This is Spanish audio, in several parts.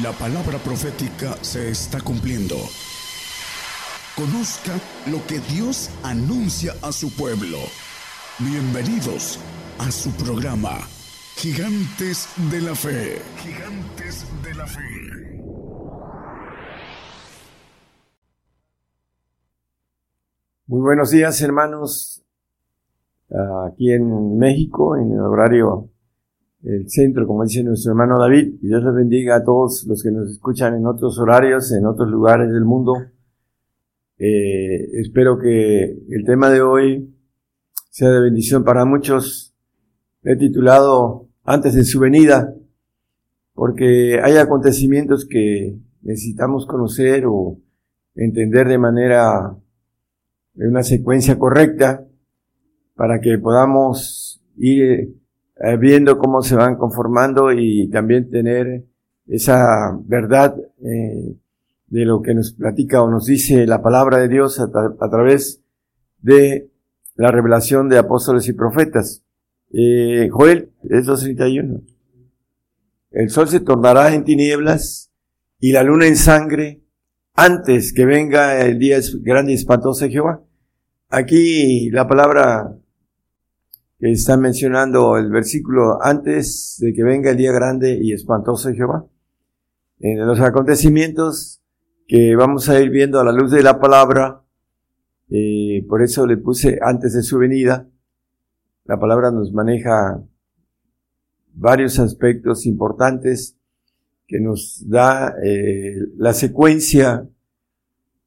La palabra profética se está cumpliendo. Conozca lo que Dios anuncia a su pueblo. Bienvenidos a su programa, Gigantes de la Fe. Gigantes de la Fe. Muy buenos días hermanos, aquí en México, en el horario el centro, como dice nuestro hermano David, y Dios les bendiga a todos los que nos escuchan en otros horarios, en otros lugares del mundo. Eh, espero que el tema de hoy sea de bendición para muchos. He titulado Antes de su venida, porque hay acontecimientos que necesitamos conocer o entender de manera, de una secuencia correcta, para que podamos ir eh, viendo cómo se van conformando y también tener esa verdad eh, de lo que nos platica o nos dice la palabra de Dios a, través de la revelación de apóstoles y profetas. Eh, Joel, es 231. El sol se tornará en tinieblas y la luna en sangre antes que venga el día grande y espantoso de Jehová. Aquí la palabra que está mencionando el versículo antes de que venga el día grande y espantoso de Jehová. En los acontecimientos que vamos a ir viendo a la luz de la palabra, eh, por eso le puse antes de su venida, la palabra nos maneja varios aspectos importantes que nos da eh, la secuencia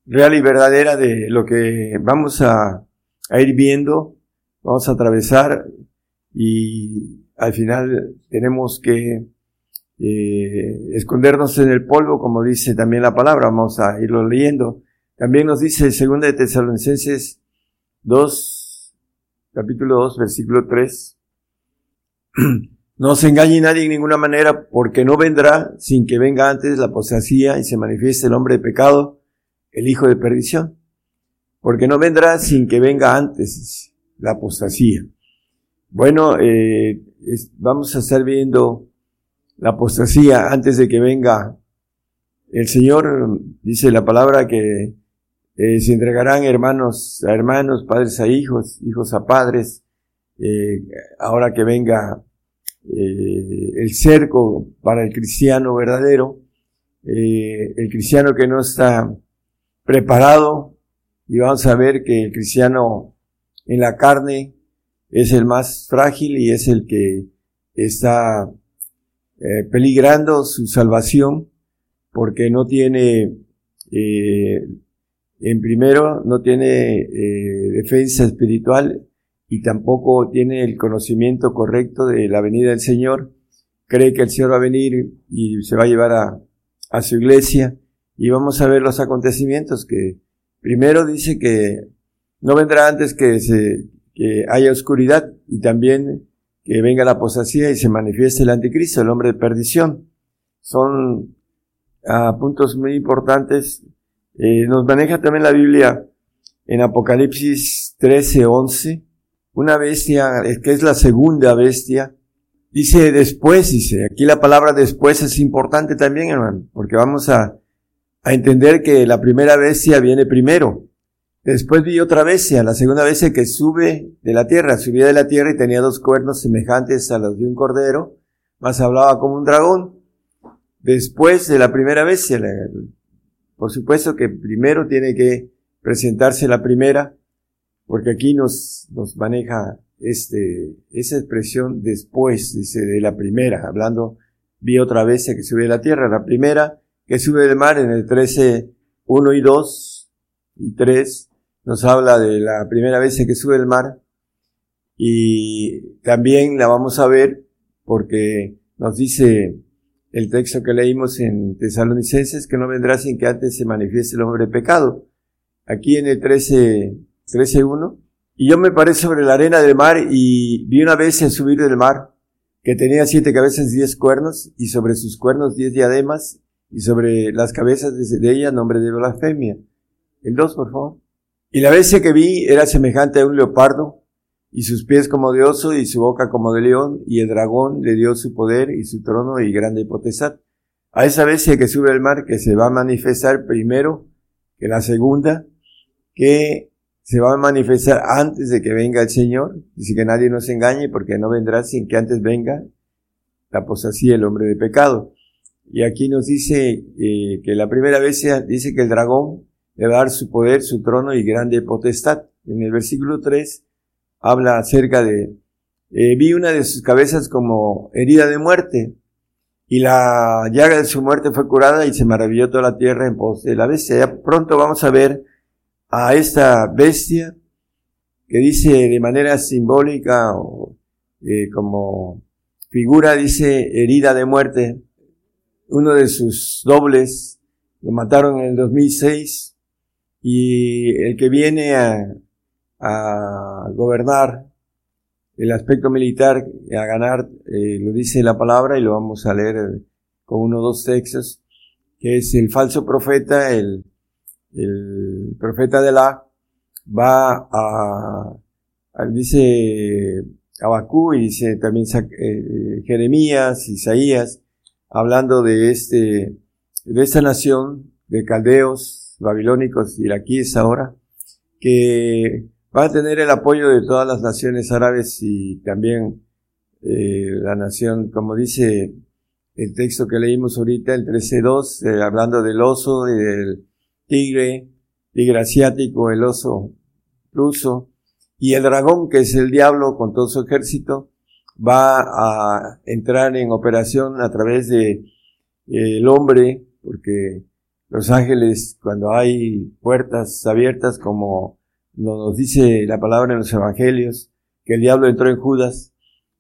real y verdadera de lo que vamos a, a ir viendo vamos a atravesar y al final tenemos que eh, escondernos en el polvo, como dice también la palabra, vamos a irlo leyendo. También nos dice 2 de Tesalonicenses 2, capítulo 2, versículo 3. No se engañe nadie en ninguna manera, porque no vendrá sin que venga antes la apostasía y se manifieste el hombre de pecado, el hijo de perdición. Porque no vendrá sin que venga antes la apostasía. Bueno, eh, vamos a estar viendo la apostasía antes de que venga el Señor. Dice la palabra que eh, se entregarán hermanos a hermanos, padres a hijos, hijos a padres. Eh, ahora que venga el cerco para el cristiano verdadero, el cristiano que no está preparado, y vamos a ver que el cristiano en la carne es el más frágil y es el que está eh, peligrando su salvación porque no tiene, eh, en primero, no tiene eh, defensa espiritual y tampoco tiene el conocimiento correcto de la venida del Señor. Cree que el Señor va a venir y se va a llevar a, a su iglesia y vamos a ver los acontecimientos que primero dice que no vendrá antes que, se, que haya oscuridad y también que venga la apostasía y se manifieste el anticristo, el hombre de perdición. Son ah, puntos muy importantes. Eh, nos maneja también la Biblia en Apocalipsis 13, 11. Una bestia, que es la segunda bestia, dice después, dice, aquí la palabra después es importante también, hermano, porque vamos a, a entender que la primera bestia viene primero. Después vi otra bestia, la segunda bestia que sube de la tierra, subía de la tierra y tenía dos cuernos semejantes a los de un cordero, más hablaba como un dragón. Después de la primera bestia, por supuesto que primero tiene que presentarse la primera, porque aquí nos, nos maneja este, esa expresión después, dice, de la primera, hablando, vi otra bestia que sube de la tierra, la primera que sube del mar en el 13, 1 y 2 y 3, nos habla de la primera vez que sube el mar y también la vamos a ver porque nos dice el texto que leímos en Tesalonicenses que no vendrá sin que antes se manifieste el hombre pecado. Aquí en el 13, 13.1. Y yo me paré sobre la arena del mar y vi una vez en subir del mar que tenía siete cabezas y diez cuernos y sobre sus cuernos diez diademas y sobre las cabezas de ella nombre de blasfemia. El 2, por favor. Y la bestia que vi era semejante a un leopardo, y sus pies como de oso, y su boca como de león, y el dragón le dio su poder y su trono y grande potestad. a esa bestia que sube al mar que se va a manifestar primero que la segunda, que se va a manifestar antes de que venga el Señor. Dice que nadie nos engañe porque no vendrá sin que antes venga la apostasía, el hombre de pecado. Y aquí nos dice eh, que la primera bestia dice que el dragón a dar su poder, su trono y grande potestad. En el versículo 3 habla acerca de, eh, vi una de sus cabezas como herida de muerte, y la llaga de su muerte fue curada y se maravilló toda la tierra en pos de la bestia. Ya pronto vamos a ver a esta bestia que dice de manera simbólica o eh, como figura, dice herida de muerte. Uno de sus dobles lo mataron en el 2006 y el que viene a, gobernar el aspecto militar a ganar, eh, lo dice la palabra y lo vamos a leer eh, con uno o dos textos, que es el falso profeta, el, el profeta de la, va a, dice Abacú y dice también eh, Jeremías, Isaías, hablando de este, de esta nación de caldeos, babilónicos, iraquíes ahora, que va a tener el apoyo de todas las naciones árabes y también eh, la nación, como dice el texto que leímos ahorita, el 13.2, eh, hablando del oso y del tigre, tigre asiático, el oso ruso, y el dragón, que es el diablo con todo su ejército, va a entrar en operación a través de eh, el hombre, porque los ángeles, cuando hay puertas abiertas como nos dice la palabra en los evangelios, que el diablo entró en Judas.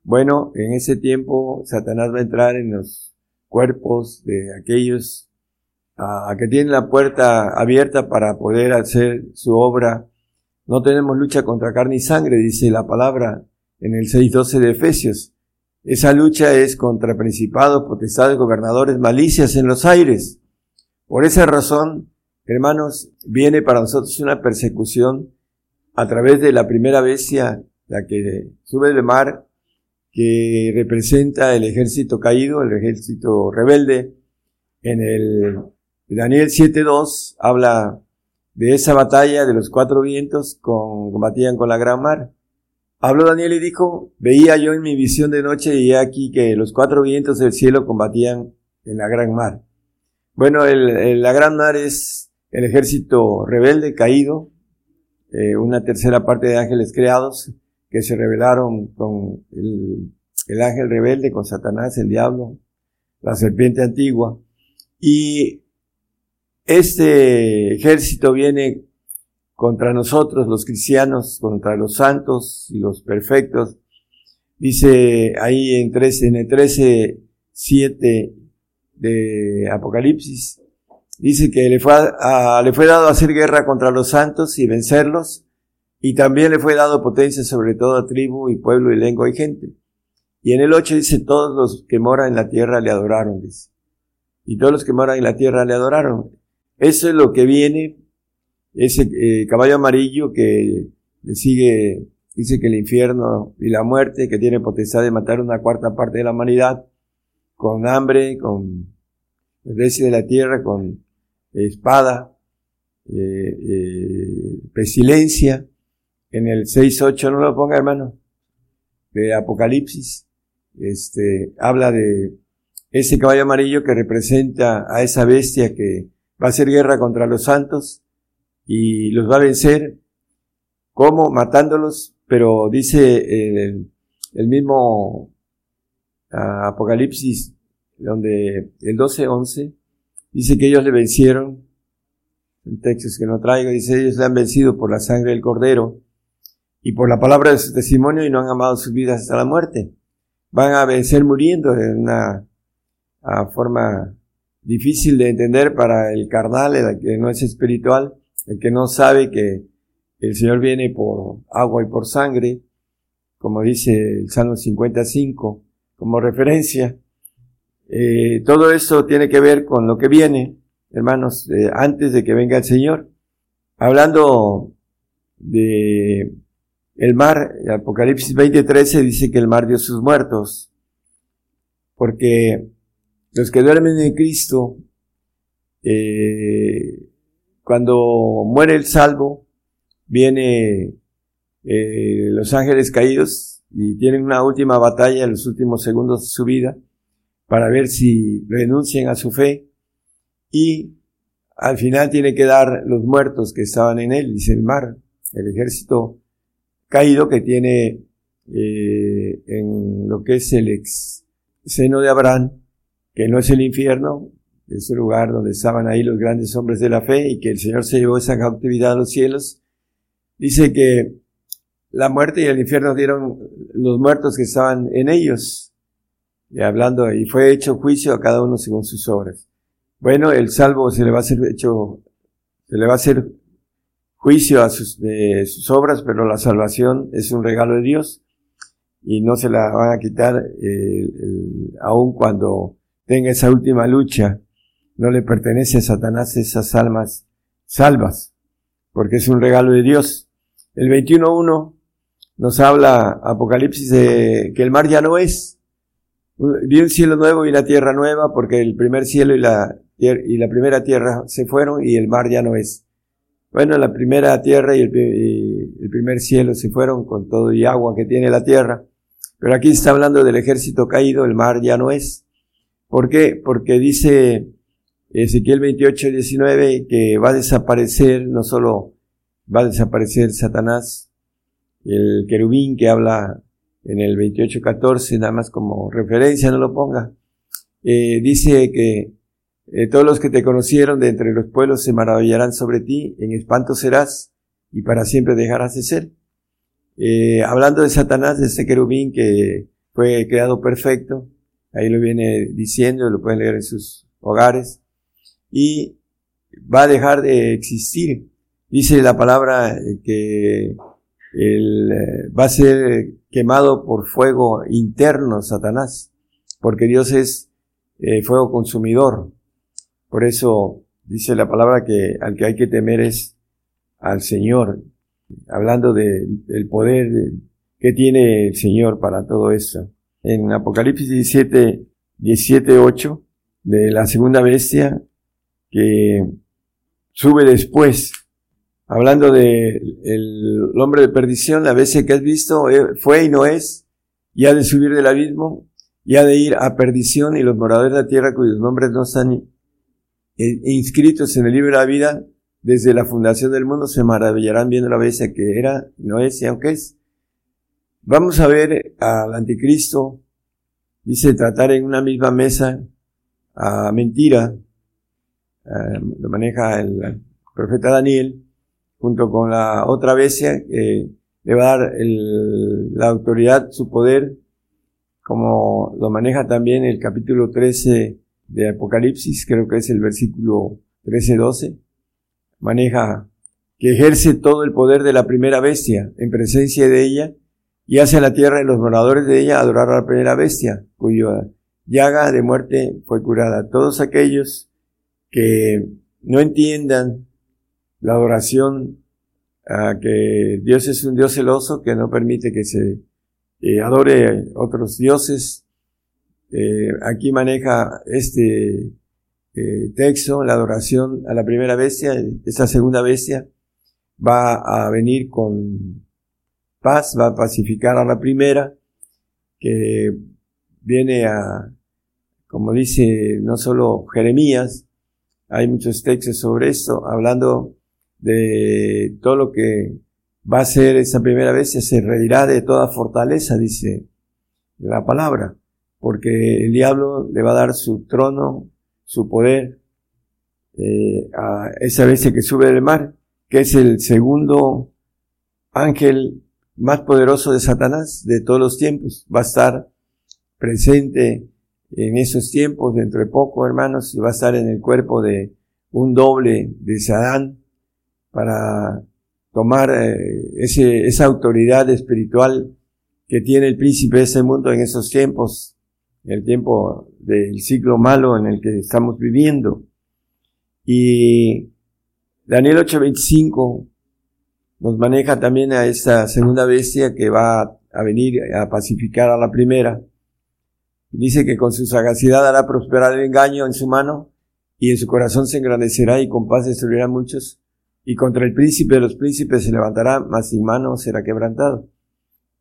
Bueno, en ese tiempo Satanás va a entrar en los cuerpos de aquellos a, que tienen la puerta abierta para poder hacer su obra. No tenemos lucha contra carne y sangre, dice la palabra en el 6.12 de Efesios. Esa lucha es contra principados, potestades, gobernadores, malicias en los aires. Por esa razón, hermanos, viene para nosotros una persecución a través de la primera bestia, la que sube del mar, que representa el ejército caído, el ejército rebelde. En el Daniel 7.2 habla de esa batalla de los cuatro vientos con, combatían con la gran mar. Habló Daniel y dijo, veía yo en mi visión de noche y aquí que los cuatro vientos del cielo combatían en la gran mar. Bueno, la gran mar es el ejército rebelde caído, eh, una tercera parte de ángeles creados que se rebelaron con el, el ángel rebelde, con Satanás, el diablo, la serpiente antigua. Y este ejército viene contra nosotros, los cristianos, contra los santos y los perfectos. Dice ahí en 13, en el 13, 7 Apocalipsis, Dice que le fue, le fue dado hacer guerra contra los santos y vencerlos, y también le fue dado potencia sobre toda tribu y pueblo y lengua y gente. Y en el 8 dice, todos los que moran en la tierra le adoraron, dice. Y todos los que moran en la tierra le adoraron. Eso es lo que viene, ese eh, caballo amarillo que le sigue, dice que el infierno y la muerte, que tiene potestad de matar una cuarta parte de la humanidad, con hambre, con de la tierra, con espada, eh, eh, pestilencia, en el 6.8, no lo ponga hermano, de Apocalipsis, este, habla de ese caballo amarillo que representa a esa bestia que va a hacer guerra contra los santos y los va a vencer, como matándolos, pero dice el, el mismo ah, Apocalipsis, donde el 12.11 Dice que ellos le vencieron, en textos que no traigo, dice ellos le han vencido por la sangre del cordero y por la palabra de su testimonio y no han amado sus vidas hasta la muerte. Van a vencer muriendo de una forma difícil de entender para el carnal, el que no es espiritual, el que no sabe que el Señor viene por agua y por sangre, como dice el Salmo 55, como referencia. Eh, todo eso tiene que ver con lo que viene, hermanos, eh, antes de que venga el Señor. Hablando de el mar, Apocalipsis 20:13 dice que el mar dio sus muertos, porque los que duermen en Cristo, eh, cuando muere el salvo, viene eh, los ángeles caídos y tienen una última batalla en los últimos segundos de su vida para ver si renuncian a su fe y al final tiene que dar los muertos que estaban en él, dice el mar, el ejército caído que tiene eh, en lo que es el ex seno de Abraham, que no es el infierno, es el lugar donde estaban ahí los grandes hombres de la fe y que el Señor se llevó esa cautividad a los cielos. Dice que la muerte y el infierno dieron los muertos que estaban en ellos. Y hablando, y fue hecho juicio a cada uno según sus obras. Bueno, el salvo se le va a hacer hecho, se le va a hacer juicio a sus, de sus obras, pero la salvación es un regalo de Dios y no se la van a quitar eh, aun cuando tenga esa última lucha. No le pertenece a Satanás esas almas salvas, porque es un regalo de Dios. El 21.1 nos habla Apocalipsis de que el mar ya no es. Vi un cielo nuevo y la tierra nueva porque el primer cielo y la, y la primera tierra se fueron y el mar ya no es. Bueno, la primera tierra y el, y el primer cielo se fueron con todo y agua que tiene la tierra. Pero aquí está hablando del ejército caído, el mar ya no es. ¿Por qué? Porque dice Ezequiel 28, 19 que va a desaparecer, no solo va a desaparecer Satanás, el querubín que habla en el 28.14, nada más como referencia, no lo ponga, eh, dice que eh, todos los que te conocieron de entre los pueblos se maravillarán sobre ti, en espanto serás y para siempre dejarás de ser. Eh, hablando de Satanás, de ese querubín que fue creado perfecto, ahí lo viene diciendo, lo pueden leer en sus hogares, y va a dejar de existir. Dice la palabra que él, eh, va a ser quemado por fuego interno Satanás, porque Dios es eh, fuego consumidor. Por eso dice la palabra que al que hay que temer es al Señor, hablando del poder que tiene el Señor para todo esto. En Apocalipsis 17, 17, 8, de la segunda bestia, que sube después hablando de el hombre de perdición, la bestia que has visto eh, fue y no es, y ha de subir del abismo, y ha de ir a perdición, y los moradores de la tierra cuyos nombres no están eh, inscritos en el libro de la vida, desde la fundación del mundo se maravillarán viendo la bestia que era, no es y aunque es. Vamos a ver al anticristo, dice tratar en una misma mesa a mentira, eh, lo maneja el profeta Daniel, junto con la otra bestia que le va a dar la autoridad, su poder, como lo maneja también el capítulo 13 de Apocalipsis, creo que es el versículo 13-12, maneja que ejerce todo el poder de la primera bestia en presencia de ella y hace a la tierra y los moradores de ella adorar a la primera bestia, cuya llaga de muerte fue curada. Todos aquellos que no entiendan la adoración a que Dios es un Dios celoso que no permite que se eh, adore otros dioses. Eh, aquí maneja este eh, texto, la adoración a la primera bestia, esta segunda bestia va a venir con paz, va a pacificar a la primera, que viene a, como dice no solo Jeremías, hay muchos textos sobre esto, hablando de todo lo que va a ser esa primera vez, se reirá de toda fortaleza, dice la palabra, porque el diablo le va a dar su trono, su poder eh, a esa bestia que sube del mar, que es el segundo ángel más poderoso de Satanás de todos los tiempos. Va a estar presente en esos tiempos, dentro de poco, hermanos, y va a estar en el cuerpo de un doble de Sadán, para tomar eh, esa autoridad espiritual que tiene el príncipe de ese mundo en esos tiempos, el tiempo del siglo malo en el que estamos viviendo. Y Daniel 8:25 nos maneja también a esta segunda bestia que va a venir a pacificar a la primera. Dice que con su sagacidad hará prosperar el engaño en su mano y en su corazón se engrandecerá y con paz destruirá a muchos. Y contra el príncipe de los príncipes se levantará, mas sin mano será quebrantado.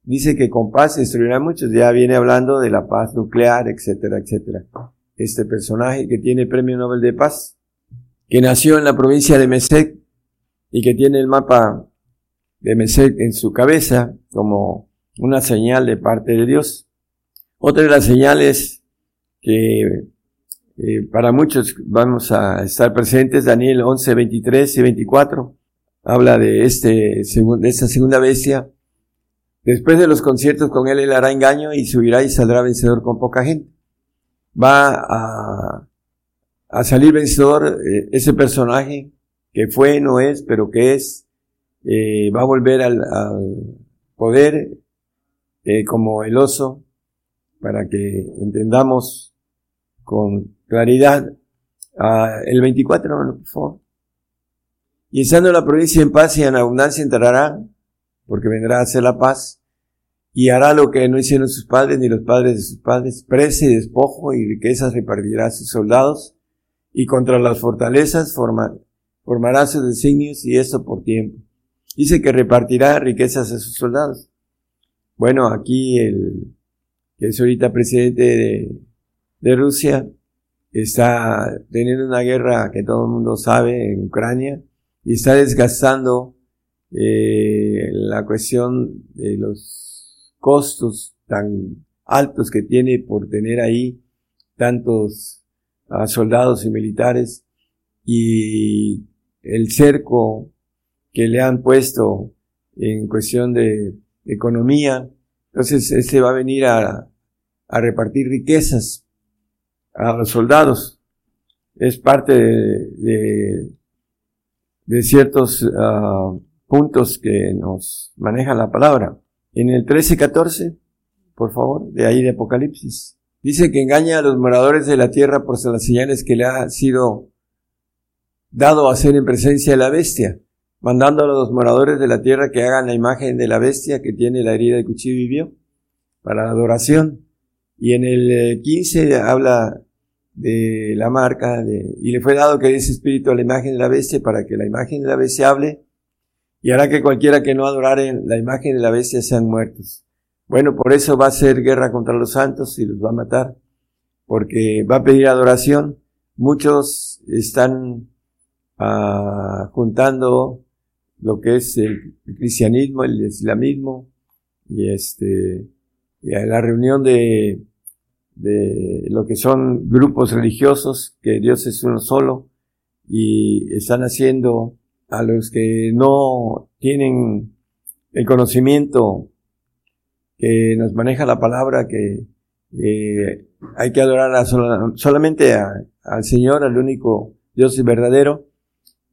Dice que con paz destruirá a muchos. Ya viene hablando de la paz nuclear, etcétera, etcétera. Este personaje que tiene el premio Nobel de Paz, que nació en la provincia de Mesec y que tiene el mapa de Mesec en su cabeza como una señal de parte de Dios. Otra de las señales que eh, para muchos vamos a estar presentes, Daniel 11, 23 y 24, habla de, este, de esta segunda bestia. Después de los conciertos con él, él hará engaño y subirá y saldrá vencedor con poca gente. Va a, a salir vencedor eh, ese personaje que fue, no es, pero que es, eh, va a volver al, poder como el oso para que entendamos con claridad. Ah, el 24, por favor. Y estando la provincia en paz y en abundancia entrará, porque vendrá a hacer la paz, y hará lo que no hicieron sus padres ni los padres de sus padres, prece y despojo y riquezas repartirá a sus soldados, y contra las fortalezas formará sus designios y esto por tiempo. Dice que repartirá riquezas a sus soldados. Bueno, aquí el que es ahorita presidente de, de Rusia, está teniendo una guerra que todo el mundo sabe en Ucrania y está desgastando eh, la cuestión de los costos tan altos que tiene por tener ahí tantos ah, soldados y militares y el cerco que le han puesto en cuestión de economía. Entonces, este va a venir a, a repartir riquezas a los soldados. Es parte de, de, ciertos ah, puntos que nos maneja la palabra. En el 13-14, por favor, de ahí de Apocalipsis. Dice que engaña a los moradores de la tierra por las señales que le ha sido dado a hacer en presencia de la bestia, mandando a los moradores de la tierra que hagan la imagen de la bestia que tiene la herida de cuchillo y vio para la adoración. Y en el 15 eh, habla de la marca, de, y le fue dado que ese espíritu a la imagen de la bestia para que la imagen de la bestia hable, y hará que cualquiera que no adorare la imagen de la bestia sean muertos. Bueno, por eso va a ser guerra contra los santos y los va a matar, porque va a pedir adoración. Muchos están ah, juntando lo que es el cristianismo, el islamismo, y este, y la reunión de de lo que son grupos religiosos, que Dios es uno solo, y están haciendo a los que no tienen el conocimiento que nos maneja la palabra, que hay que adorar a solamente al Señor, al único Dios verdadero.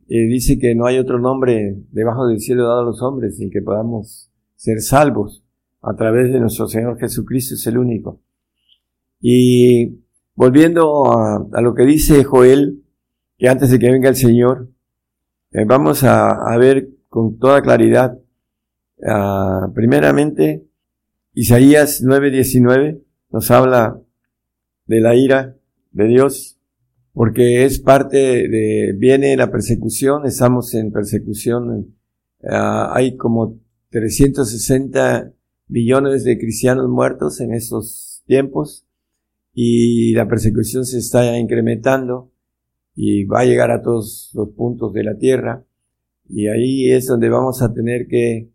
Eh, dice que no hay otro nombre debajo del cielo dado a los hombres en que podamos ser salvos a través de nuestro Señor Jesucristo, es el único. Y volviendo a, lo que dice Joel, que antes de que venga el Señor, eh, vamos a, ver con toda claridad, ah, primeramente, Isaías 9:19 nos habla de la ira de Dios, porque es parte de, viene la persecución, estamos en persecución, ah, hay como 360 millones de cristianos muertos en estos tiempos, y la persecución se está incrementando y va a llegar a todos los puntos de la tierra y ahí es donde vamos a tener que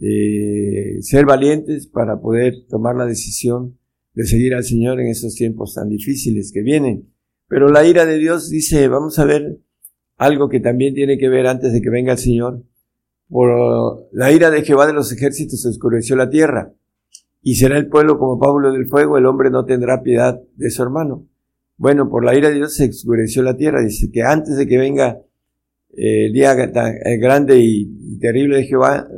eh, ser valientes para poder tomar la decisión de seguir al Señor en esos tiempos tan difíciles que vienen. Pero la ira de Dios dice, vamos a ver algo que también tiene que ver antes de que venga el Señor. Por la ira de Jehová de los ejércitos oscureció la tierra y será el pueblo como Pablo del fuego, el hombre no tendrá piedad de su hermano. Bueno, por la ira de Dios se oscureció la tierra. Dice que antes de que venga eh, el día grande y, terrible de Jehová,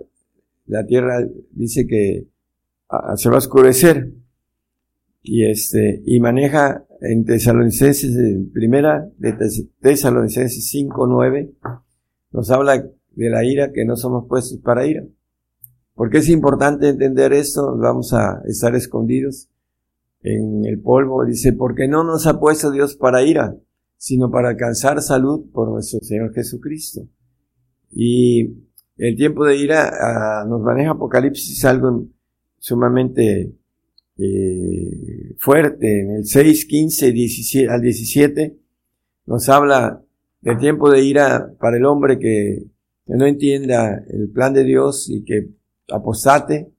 la tierra dice que se va a oscurecer. Y este, y maneja en Tesalonicenses, en primera de Tesalonicenses 5, 9, nos habla de la ira que no somos puestos para ira. Porque es importante entender esto, vamos a estar escondidos. en el polvo, dice, porque no nos ha puesto Dios para ira, sino para alcanzar salud por nuestro Señor Jesucristo. Y el tiempo de ira ah, nos maneja Apocalipsis algo sumamente eh, fuerte. En el 6, 15 17, al 17 nos habla del tiempo de ira para el hombre que no entienda el plan de Dios y que apostate.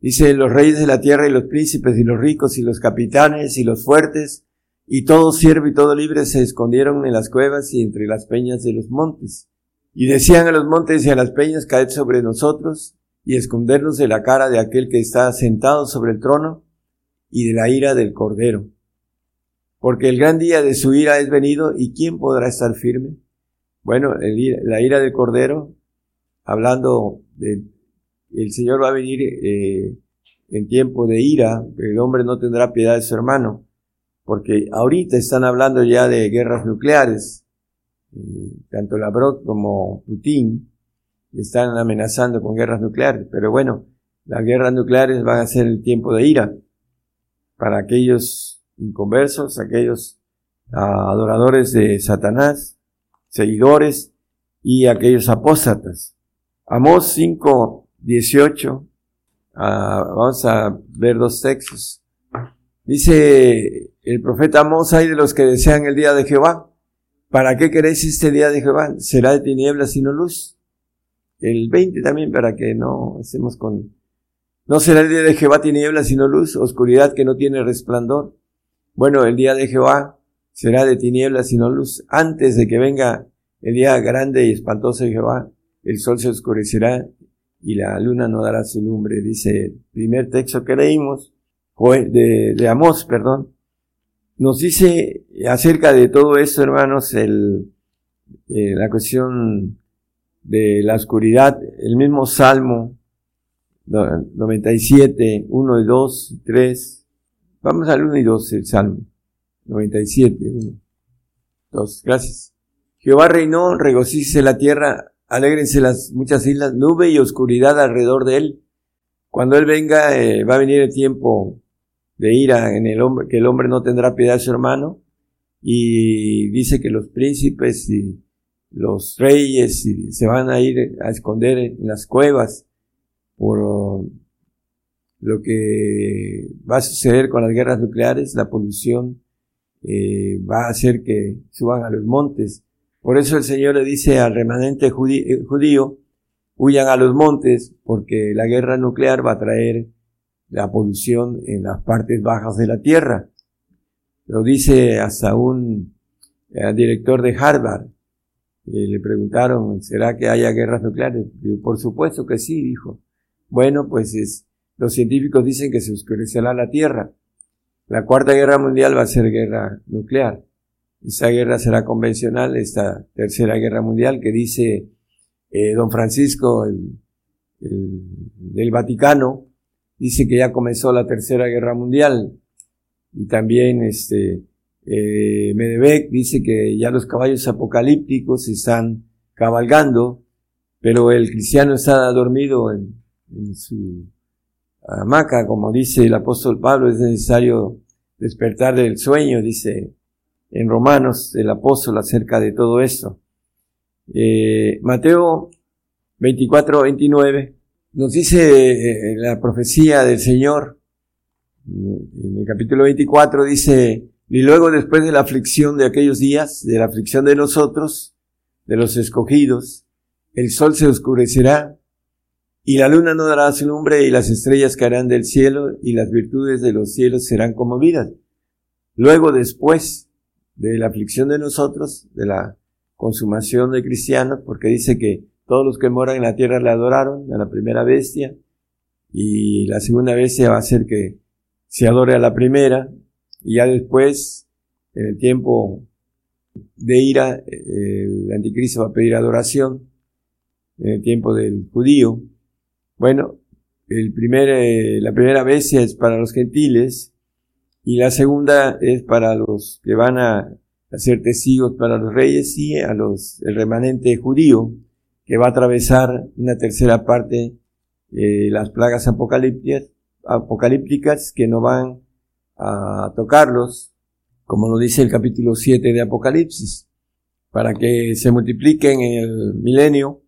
Dice, los reyes de la tierra y los príncipes y los ricos y los capitanes y los fuertes y todo siervo y todo libre se escondieron en las cuevas y entre las peñas de los montes. Y decían a los montes y a las peñas, caed sobre nosotros y escondernos de la cara de aquel que está sentado sobre el trono y de la ira del cordero. Porque el gran día de su ira es venido y ¿quién podrá estar firme? Bueno, la ira del cordero, hablando del el Señor va a venir eh, en tiempo de ira, el hombre no tendrá piedad de su hermano, porque ahorita están hablando ya de guerras nucleares, eh, tanto Lavrov como Putin están amenazando con guerras nucleares, pero bueno, las guerras nucleares van a ser el tiempo de ira para aquellos inconversos, aquellos ah, adoradores de Satanás, seguidores y aquellos apóstatas. Amós 5, 18, ah, vamos a ver dos textos. Dice el profeta Amós, hay de los que desean el día de Jehová. ¿Para qué queréis este día de Jehová? Será de tinieblas y no luz. El 20 también, para que no estemos con... No será el día de Jehová tinieblas sino luz, oscuridad que no tiene resplandor. Bueno, el día de Jehová será de tinieblas sino luz. Antes de que venga el día grande y espantoso de Jehová, el sol se oscurecerá y la luna no dará su lumbre, dice el primer texto que leímos, de, de Amós, perdón, nos dice acerca de todo esto, hermanos, el, eh, la cuestión de la oscuridad, el mismo Salmo 97, 1 y 2 y 3, vamos al 1 y 2, el Salmo 97, 1, 2, gracias. Jehová reinó, regocícese la tierra, Alégrense las muchas islas, nube y oscuridad alrededor de él. Cuando él venga, eh, va a venir el tiempo de ira en el hombre, que el hombre no tendrá piedad de su hermano. Y dice que los príncipes y los reyes se van a ir a esconder en las cuevas por lo que va a suceder con las guerras nucleares, la polución eh, va a hacer que suban a los montes por eso el Señor le dice al remanente eh, judío, huyan a los montes, porque la guerra nuclear va a traer la polución en las partes bajas de la tierra. Lo dice hasta un eh, director de Harvard. le preguntaron, ¿será que haya guerras nucleares? por supuesto que sí, dijo. Bueno, pues es, los científicos dicen que se oscurecerá la tierra. La cuarta guerra mundial va a ser guerra nuclear. Esa guerra será convencional, esta tercera guerra mundial que dice eh, don Francisco el, del Vaticano, dice que ya comenzó la tercera guerra mundial. Y también este, eh, dice que ya los caballos apocalípticos están cabalgando, pero el cristiano está dormido en, en su hamaca, como dice el apóstol Pablo, es necesario despertar del sueño, dice en Romanos el apóstol acerca de todo esto. Eh, Mateo 24, 29 nos dice eh, la profecía del Señor, en el capítulo 24 dice, y luego después de la aflicción de aquellos días, de la aflicción de nosotros, de los escogidos, el sol se oscurecerá y la luna no dará su lumbre y las estrellas caerán del cielo y las virtudes de los cielos serán conmovidas. Luego después de la aflicción de nosotros, de la consumación de cristianos, porque dice que todos los que moran en la tierra le adoraron a la primera bestia, y la segunda bestia va a hacer que se adore a la primera, y ya después, en el tiempo de ira, el anticristo va a pedir adoración, en el tiempo del judío. Bueno, el primer, eh, la primera bestia es para los gentiles, y la segunda es para los que van a ser testigos para los reyes y a los, el remanente judío que va a atravesar una tercera parte eh, las plagas apocalípticas, apocalípticas que no van a tocarlos, como lo dice el capítulo 7 de Apocalipsis, para que se multipliquen en el milenio,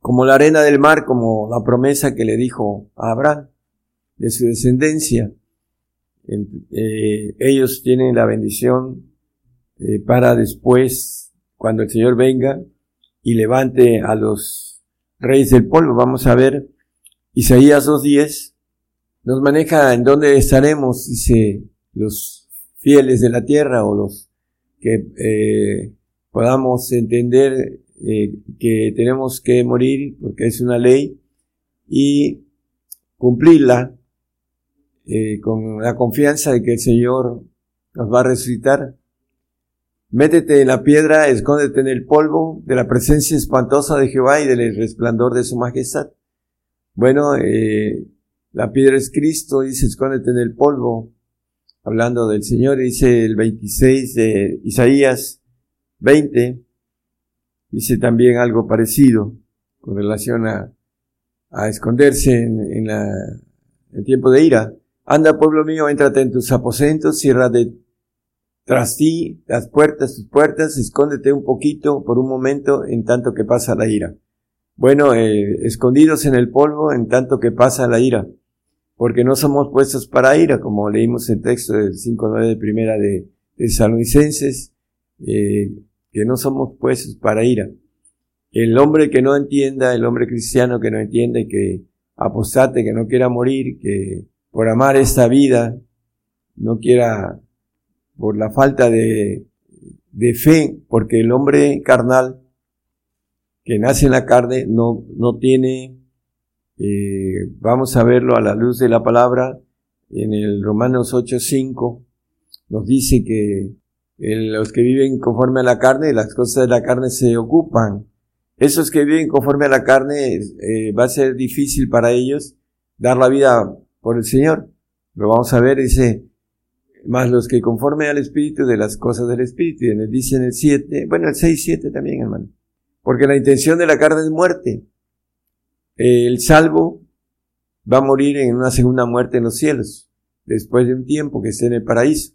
como la arena del mar, como la promesa que le dijo a Abraham, de su descendencia. Eh, ellos tienen la bendición eh, para después, cuando el Señor venga y levante a los reyes del polvo. Vamos a ver Isaías 2.10 nos maneja en dónde estaremos, dice, los fieles de la tierra o los que eh, podamos entender que tenemos que morir porque es una ley y cumplirla eh, con la confianza de que el Señor nos va a resucitar. Métete en la piedra, escóndete en el polvo de la presencia espantosa de Jehová y del resplandor de su majestad. Bueno, eh, la piedra es Cristo, dice, escóndete en el polvo. Hablando del Señor, dice el 26 de Isaías 20, dice también algo parecido con relación a, a esconderse en, la, en tiempo de ira. Anda, pueblo mío, éntrate en tus aposentos, cierra de tras ti las puertas, tus puertas, escóndete un poquito por un momento en tanto que pasa la ira. Bueno, eh, escondidos en el polvo en tanto que pasa la ira, porque no somos puestos para ira, como leímos el texto del 5.9 de primera de, de eh, que no somos puestos para ira. El hombre que no entienda, el hombre cristiano que no entiende, que apostate, que no quiera morir, que por amar esta vida, no quiera, por la falta de, de fe, porque el hombre carnal que nace en la carne no, no tiene, eh, vamos a verlo a la luz de la palabra, en el Romanos 8.5 nos dice que los que viven conforme a la carne, las cosas de la carne se ocupan. Esos que viven conforme a la carne, eh, va a ser difícil para ellos dar la vida por el Señor. Lo vamos a ver, dice, más los que conforme al Espíritu de las cosas del Espíritu. Y dice en el 7, bueno, el 6, 7 también, hermano porque la intención de la carne es muerte. El salvo va a morir en una segunda muerte en los cielos, después de un tiempo que esté en el paraíso.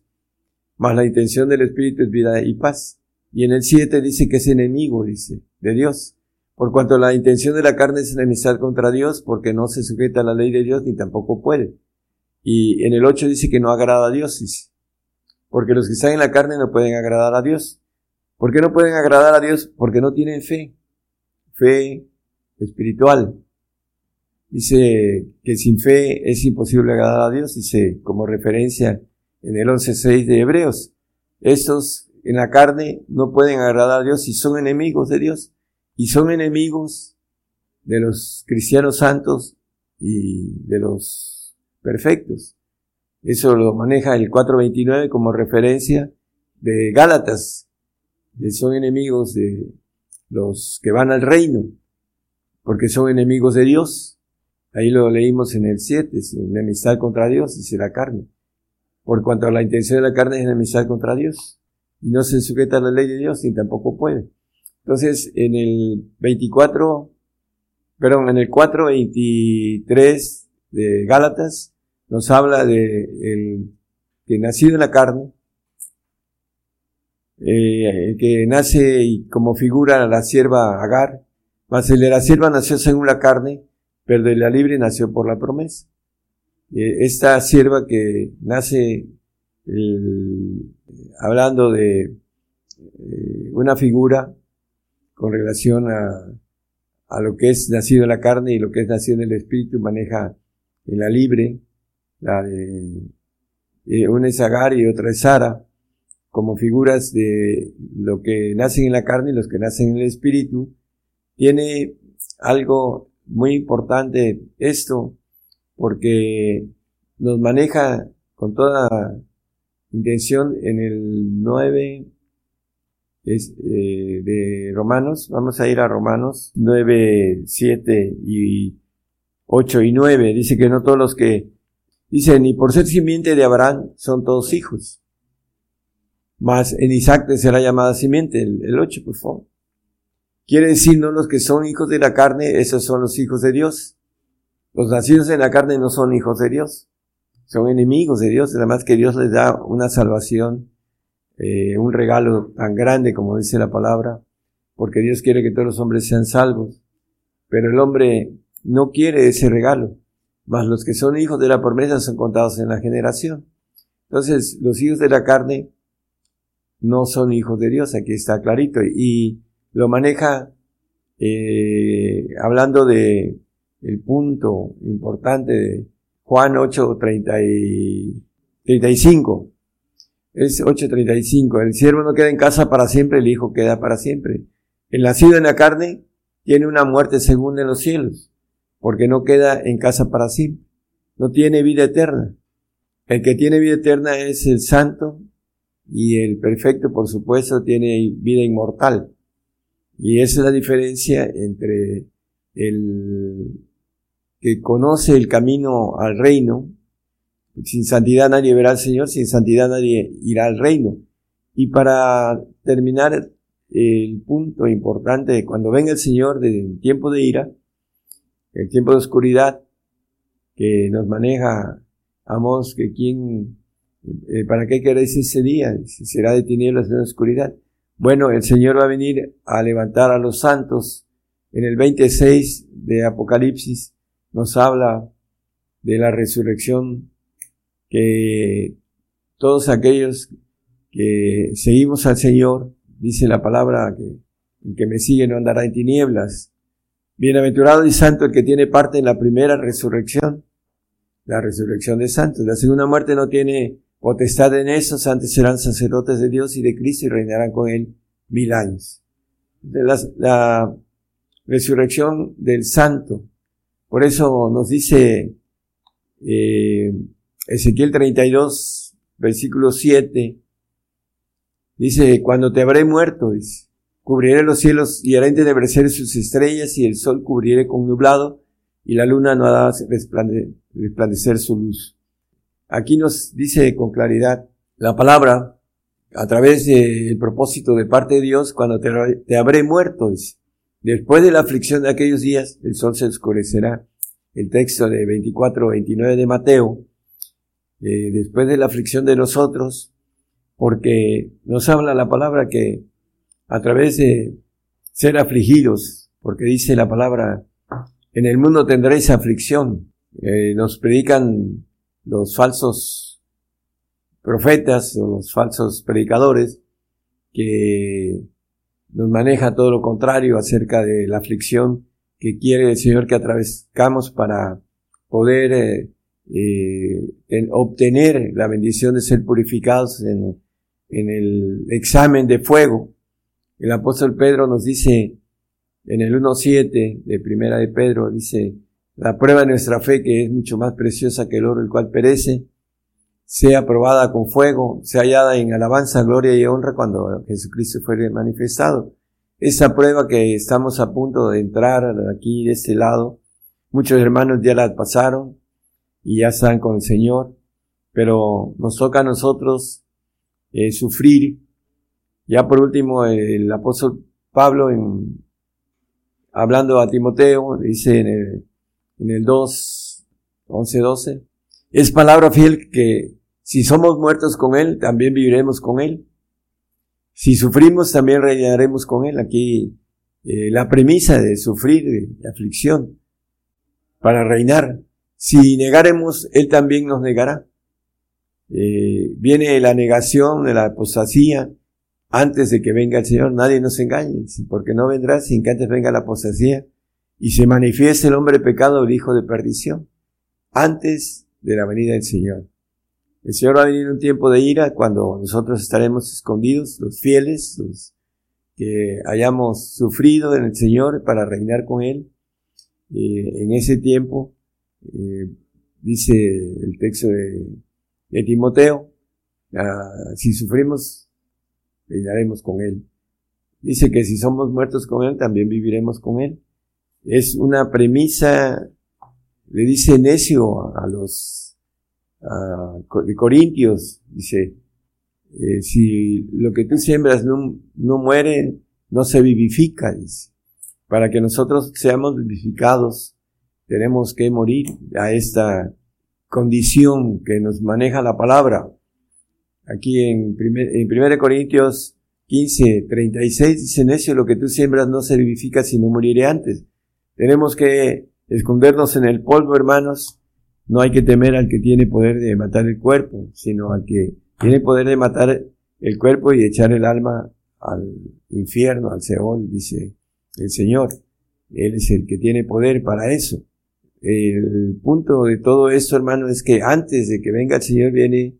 Más la intención del Espíritu es vida y paz. Y en el 7 dice que es enemigo, dice, de Dios. Por cuanto la intención de la carne es enemistad contra Dios, porque no se sujeta a la ley de Dios ni tampoco puede. Y en el 8 dice que no agrada a Dios. Porque los que están en la carne no pueden agradar a Dios. ¿Por qué no pueden agradar a Dios? Porque no tienen fe, fe espiritual. Dice que sin fe es imposible agradar a Dios, dice como referencia en el 11.6 de Hebreos. Estos en la carne no pueden agradar a Dios y son enemigos de Dios y son enemigos de los cristianos santos y de los perfectos. Eso lo maneja el 4.29 como referencia de Gálatas, son enemigos de los que van al reino, porque son enemigos de Dios. Ahí lo leímos en el 7, es enemistad contra Dios, dice la carne. Por cuanto la intención de la carne es enemistad contra Dios. Y no se sujeta a la ley de Dios, ni tampoco puede. Entonces, en el 24, perdón, en el 4.23 de Gálatas, nos habla de el que nacido en la carne, eh, que nace como figura la sierva Agar, mas el de la sierva nació según la carne, pero de la libre nació por la promesa. Eh, esta sierva que nace hablando de eh, una figura con relación a, a lo que es nacido en la carne y lo que es nacido en el espíritu, maneja en la libre, la de una es Agar y otra es Sara, como figuras de lo que nacen en la carne y los que nacen en el espíritu, tiene algo muy importante esto, porque nos maneja con toda intención en el 9 es, eh, de Romanos, vamos a ir a Romanos 9, 7 y 8 y 9, dice que no todos los que, dicen, ni por ser simiente de Abraham son todos hijos más en Isaac será llamada simiente, el, 8, por favor. Quiere decir, no los que son hijos de la carne, esos son los hijos de Dios. Los nacidos en la carne no son hijos de Dios, son enemigos de Dios, además que Dios les da una salvación, eh, un regalo tan grande como dice la palabra, porque Dios quiere que todos los hombres sean salvos, pero el hombre no quiere ese regalo, mas los que son hijos de la promesa son contados en la generación. Entonces, los hijos de la carne no son hijos de Dios, aquí está clarito, y lo maneja eh, hablando de el punto importante de Juan 8, 35. Es 8.35. El siervo no queda en casa para siempre, el hijo queda para siempre. El nacido en la carne tiene una muerte segunda en los cielos, porque no queda en casa para siempre. No tiene vida eterna. El que tiene vida eterna es el santo y el perfecto, por supuesto, tiene vida inmortal. Y esa es la diferencia entre el que conoce el camino al reino. Sin santidad nadie verá al Señor, sin santidad nadie irá al reino. Y para terminar el punto importante de cuando venga el Señor del tiempo de ira, el tiempo de oscuridad que nos maneja, amos que quién, eh, ¿para qué queréis ese día? Será de tinieblas de oscuridad. Bueno, el Señor va a venir a levantar a los santos. En el 26 de Apocalipsis nos habla de la resurrección, que todos aquellos que seguimos al Señor, dice la palabra que el que me sigue no andará en tinieblas. Bienaventurado y santo el que tiene parte en la primera resurrección, la resurrección de santos. La segunda muerte no tiene potestad en esos, antes serán sacerdotes de Dios y de Cristo y reinarán con él mil años. la, la resurrección del santo por eso nos dice eh, Ezequiel 32, versículo 7, dice, cuando te habré muerto, dice, cubriré los cielos y haré entenebrecer sus estrellas y el sol cubriré con nublado y la luna no hará resplandecer su luz. Aquí nos dice con claridad la palabra, a través del propósito de parte de Dios, cuando te, habré muerto. Después de la aflicción de aquellos días, el sol se oscurecerá. El texto de 24-29 de Mateo, eh, después de la aflicción de nosotros, porque nos habla la palabra que a través de ser afligidos, porque dice la palabra, en el mundo tendréis aflicción. Eh, nos predican los falsos profetas o los falsos predicadores que nos maneja todo lo contrario acerca de la aflicción que quiere el Señor que atravesamos para poder eh, eh, obtener la bendición de ser purificados en, en el examen de fuego. El apóstol Pedro nos dice en el 1.7 de Primera de Pedro, dice, la prueba de nuestra fe, que es mucho más preciosa que el oro, el cual perece, sea probada con fuego, sea hallada en alabanza, gloria y honra cuando Jesucristo fue manifestado. Esa prueba que estamos a punto de entrar aquí de este lado, muchos hermanos ya la pasaron y ya están con el Señor, pero nos toca a nosotros eh, sufrir. Ya por último, el apóstol Pablo, en, hablando a Timoteo, dice en el, en el 2, 11, 12, es palabra fiel que si somos muertos con Él, también viviremos con Él. Si sufrimos, también reinaremos con Él. Aquí eh, la premisa de sufrir, de aflicción, para reinar. Si negaremos, Él también nos negará. Eh, viene la negación de la apostasía antes de que venga el Señor. Nadie nos engañe, porque no vendrá sin que antes venga la apostasía y se manifieste el hombre pecado, el hijo de perdición, antes de la venida del Señor. El Señor va a venir un tiempo de ira cuando nosotros estaremos escondidos, los fieles, los que hayamos sufrido en el Señor para reinar con Él. Eh, en ese tiempo, eh, dice el texto de, Timoteo, ah, si sufrimos, reinaremos con Él. Dice que si somos muertos con Él, también viviremos con Él. Es una premisa, le dice necio a los de Corintios, dice, eh, si lo que tú siembras no, no muere, no se vivifica, dice. Para que nosotros seamos vivificados, tenemos que morir a esta condición que nos maneja la palabra. Aquí en, primer, en 1 Corintios 15, 36 dice, necio, lo que tú siembras no se vivifica si no moriré antes. Tenemos que escondernos en el polvo, hermanos. No hay que temer al que tiene poder de matar el cuerpo, sino al que tiene poder de matar el cuerpo y echar el alma al infierno, al Seol, dice el Señor. Él es el que tiene poder para eso. El punto de todo esto, hermano, es que antes de que venga el Señor viene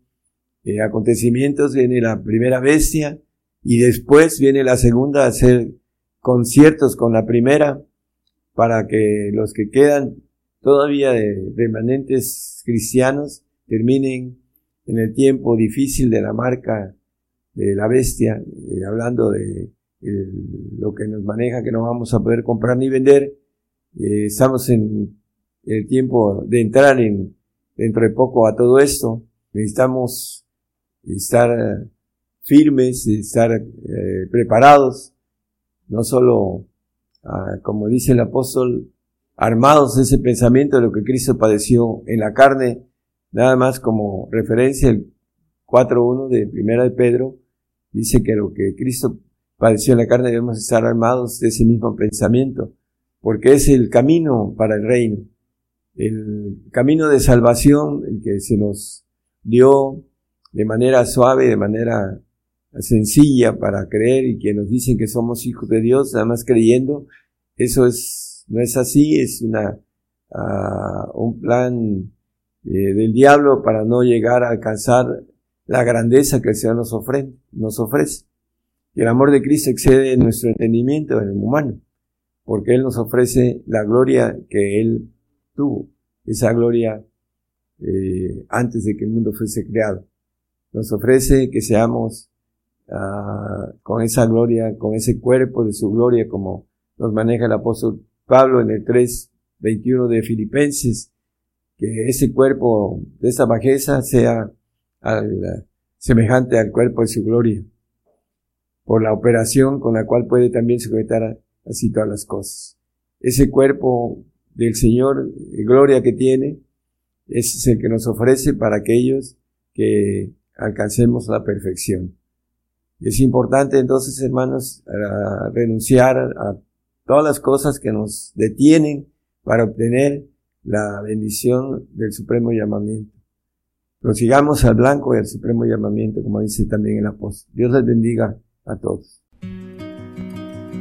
eh, acontecimientos, viene la primera bestia y después viene la segunda a hacer conciertos con la primera para que los que quedan todavía de remanentes cristianos terminen en el tiempo difícil de la marca de la bestia, eh, hablando de lo que nos maneja, que no vamos a poder comprar ni vender. Eh, estamos en el tiempo de entrar en, dentro de poco a todo esto. Necesitamos estar firmes, estar eh, preparados, no solo, ah, como dice el apóstol, armados ese pensamiento de lo que Cristo padeció en la carne, nada más como referencia el 4.1 de Primera de Pedro, dice que lo que Cristo padeció en la carne debemos estar armados de ese mismo pensamiento, porque es el camino para el reino, el camino de salvación, el que se nos dio de manera suave, de manera sencilla para creer y que nos dicen que somos hijos de Dios, nada más creyendo, eso es, no es así, es una, uh, un plan eh, del diablo para no llegar a alcanzar la grandeza que el Señor nos, ofrece, nos ofrece. Y el amor de Cristo excede nuestro entendimiento en el humano, porque Él nos ofrece la gloria que Él tuvo, esa gloria eh, antes de que el mundo fuese creado. Nos ofrece que seamos uh, con esa gloria, con ese cuerpo de su gloria, como nos maneja el apóstol Pablo en el 3, 21 de Filipenses, que ese cuerpo de esa bajeza sea semejante al cuerpo de su gloria, por la operación con la cual puede también sujetar así todas las cosas. Ese cuerpo del Señor, gloria que tiene, es el que nos ofrece para aquellos que alcancemos la perfección. Es importante entonces, hermanos, renunciar a todas las cosas que nos detienen para obtener la bendición del supremo llamamiento. Prosigamos al blanco y al supremo llamamiento, como dice también el apóstol. Dios les bendiga a todos.